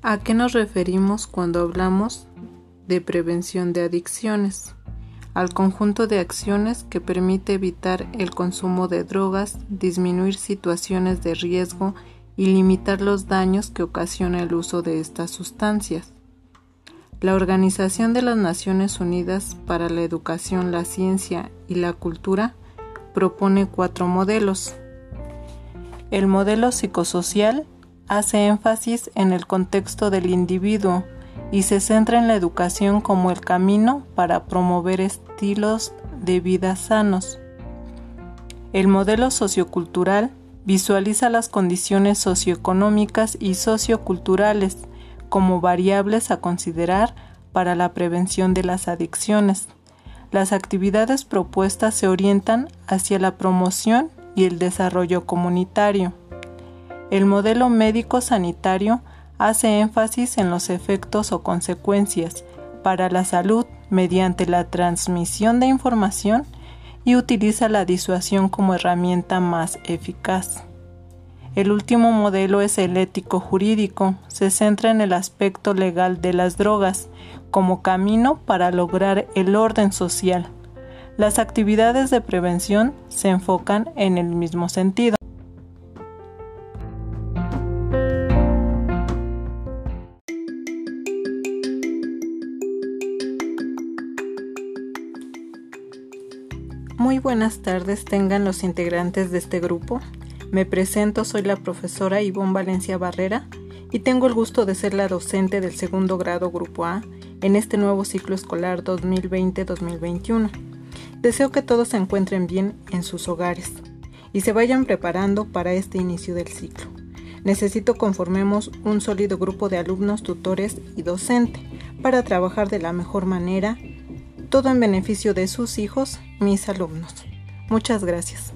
¿A qué nos referimos cuando hablamos de prevención de adicciones? Al conjunto de acciones que permite evitar el consumo de drogas, disminuir situaciones de riesgo y limitar los daños que ocasiona el uso de estas sustancias. La Organización de las Naciones Unidas para la Educación, la Ciencia y la Cultura propone cuatro modelos. El modelo psicosocial hace énfasis en el contexto del individuo y se centra en la educación como el camino para promover estilos de vida sanos. El modelo sociocultural visualiza las condiciones socioeconómicas y socioculturales como variables a considerar para la prevención de las adicciones. Las actividades propuestas se orientan hacia la promoción y el desarrollo comunitario. El modelo médico-sanitario hace énfasis en los efectos o consecuencias para la salud mediante la transmisión de información y utiliza la disuasión como herramienta más eficaz. El último modelo es el ético jurídico, se centra en el aspecto legal de las drogas como camino para lograr el orden social. Las actividades de prevención se enfocan en el mismo sentido. Muy buenas tardes tengan los integrantes de este grupo. Me presento, soy la profesora Ivonne Valencia Barrera y tengo el gusto de ser la docente del segundo grado Grupo A en este nuevo ciclo escolar 2020-2021. Deseo que todos se encuentren bien en sus hogares y se vayan preparando para este inicio del ciclo. Necesito conformemos un sólido grupo de alumnos, tutores y docente para trabajar de la mejor manera, todo en beneficio de sus hijos, mis alumnos. Muchas gracias.